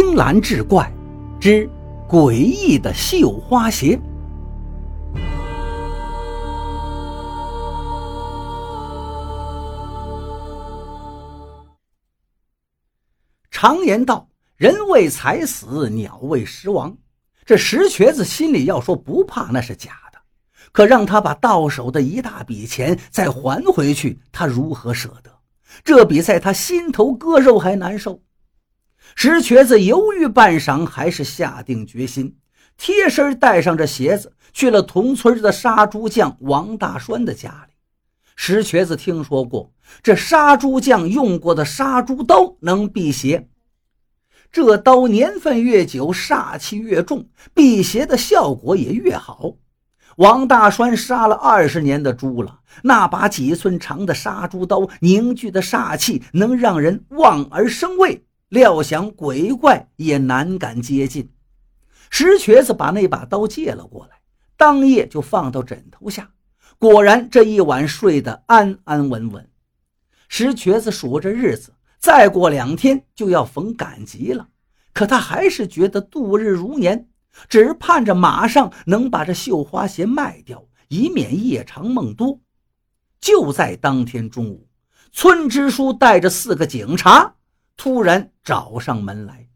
青蓝志怪之诡异的绣花鞋。常言道：“人为财死，鸟为食亡。”这石瘸子心里要说不怕那是假的，可让他把到手的一大笔钱再还回去，他如何舍得？这比在他心头割肉还难受。石瘸子犹豫半晌，还是下定决心，贴身带上这鞋子，去了同村的杀猪匠王大栓的家里。石瘸子听说过这杀猪匠用过的杀猪刀能辟邪，这刀年份越久，煞气越重，辟邪的效果也越好。王大栓杀了二十年的猪了，那把几寸长的杀猪刀凝聚的煞气，能让人望而生畏。料想鬼怪也难敢接近，石瘸子把那把刀借了过来，当夜就放到枕头下。果然，这一晚睡得安安稳稳。石瘸子数着日子，再过两天就要逢赶集了，可他还是觉得度日如年，只盼着马上能把这绣花鞋卖掉，以免夜长梦多。就在当天中午，村支书带着四个警察。突然找上门来，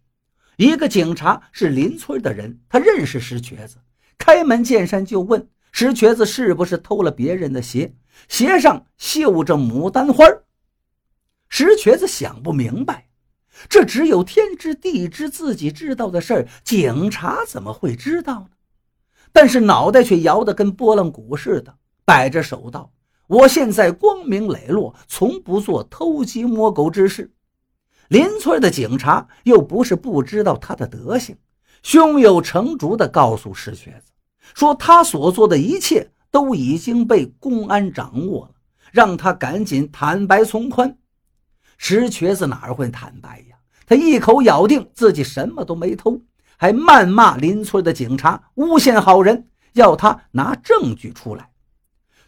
一个警察是邻村的人，他认识石瘸子，开门见山就问石瘸子是不是偷了别人的鞋，鞋上绣着牡丹花。石瘸子想不明白，这只有天知地知自己知道的事儿，警察怎么会知道呢？但是脑袋却摇得跟拨浪鼓似的，摆着手道：“我现在光明磊落，从不做偷鸡摸狗之事。”邻村的警察又不是不知道他的德行，胸有成竹地告诉石瘸子，说他所做的一切都已经被公安掌握了，让他赶紧坦白从宽。石瘸子哪会坦白呀？他一口咬定自己什么都没偷，还谩骂邻村的警察诬陷好人，要他拿证据出来。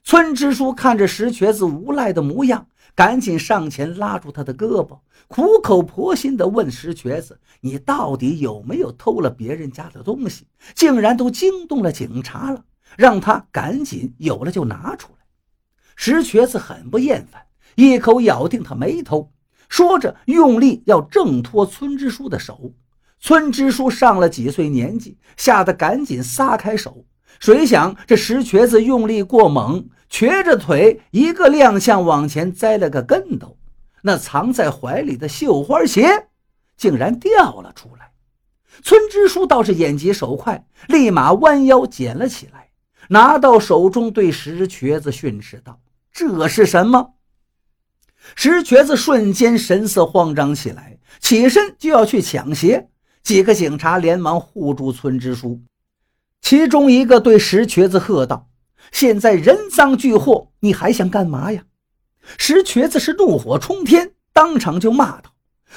村支书看着石瘸子无赖的模样。赶紧上前拉住他的胳膊，苦口婆心地问石瘸子：“你到底有没有偷了别人家的东西？竟然都惊动了警察了，让他赶紧有了就拿出来。”石瘸子很不厌烦，一口咬定他没偷，说着用力要挣脱村支书的手。村支书上了几岁年纪，吓得赶紧撒开手。谁想这石瘸子用力过猛。瘸着腿，一个踉跄往前栽了个跟头，那藏在怀里的绣花鞋竟然掉了出来。村支书倒是眼疾手快，立马弯腰捡了起来，拿到手中，对石瘸子训斥道：“这是什么？”石瘸子瞬间神色慌张起来，起身就要去抢鞋。几个警察连忙护住村支书，其中一个对石瘸子喝道。现在人赃俱获，你还想干嘛呀？石瘸子是怒火冲天，当场就骂道：“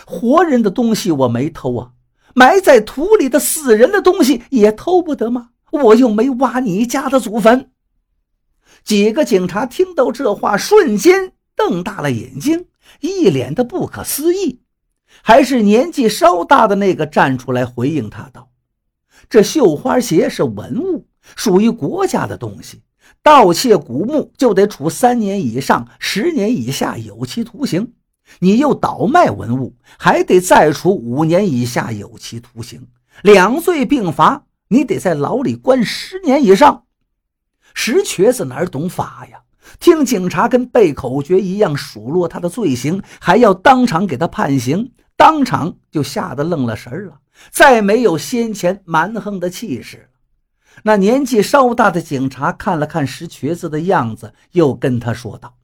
活人的东西我没偷啊，埋在土里的死人的东西也偷不得吗？我又没挖你家的祖坟。”几个警察听到这话，瞬间瞪大了眼睛，一脸的不可思议。还是年纪稍大的那个站出来回应他道：“这绣花鞋是文物，属于国家的东西。”盗窃古墓就得处三年以上十年以下有期徒刑，你又倒卖文物，还得再处五年以下有期徒刑，两罪并罚，你得在牢里关十年以上。石瘸子哪懂法呀？听警察跟背口诀一样数落他的罪行，还要当场给他判刑，当场就吓得愣了神了，再没有先前蛮横的气势。那年纪稍大的警察看了看石瘸子的样子，又跟他说道：“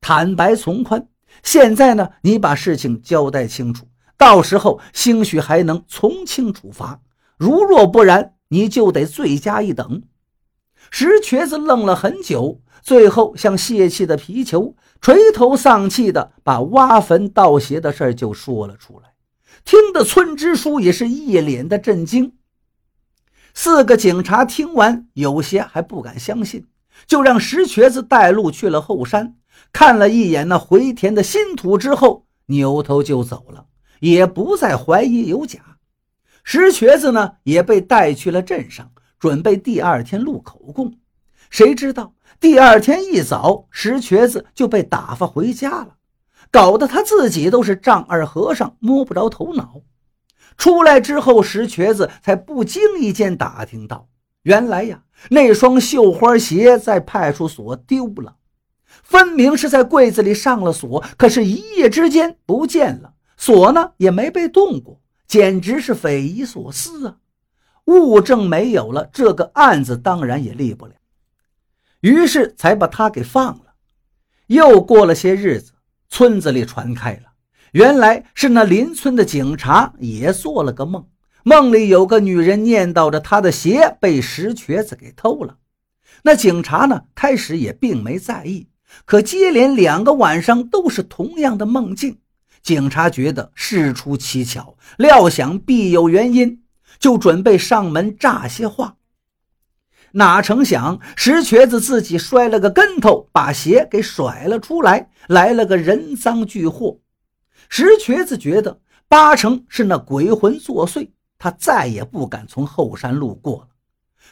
坦白从宽，现在呢，你把事情交代清楚，到时候兴许还能从轻处罚；如若不然，你就得罪加一等。”石瘸子愣了很久，最后像泄气的皮球，垂头丧气的把挖坟盗鞋的事就说了出来，听得村支书也是一脸的震惊。四个警察听完，有些还不敢相信，就让石瘸子带路去了后山，看了一眼那回填的新土之后，扭头就走了，也不再怀疑有假。石瘸子呢也被带去了镇上，准备第二天录口供。谁知道第二天一早，石瘸子就被打发回家了，搞得他自己都是丈二和尚摸不着头脑。出来之后，石瘸子才不经意间打听到，原来呀，那双绣花鞋在派出所丢了，分明是在柜子里上了锁，可是一夜之间不见了，锁呢也没被动过。简直是匪夷所思啊！物证没有了，这个案子当然也立不了。于是才把他给放了。又过了些日子，村子里传开了，原来是那邻村的警察也做了个梦，梦里有个女人念叨着她的鞋被石瘸子给偷了。那警察呢，开始也并没在意，可接连两个晚上都是同样的梦境。警察觉得事出蹊跷，料想必有原因，就准备上门诈些话。哪成想石瘸子自己摔了个跟头，把鞋给甩了出来，来了个人赃俱获。石瘸子觉得八成是那鬼魂作祟，他再也不敢从后山路过了。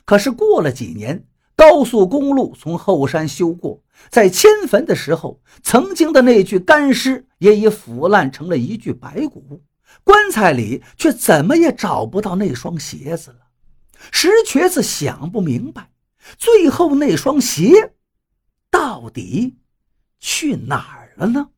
可是过了几年。高速公路从后山修过，在迁坟的时候，曾经的那具干尸也已腐烂成了一具白骨，棺材里却怎么也找不到那双鞋子了。石瘸子想不明白，最后那双鞋到底去哪儿了呢？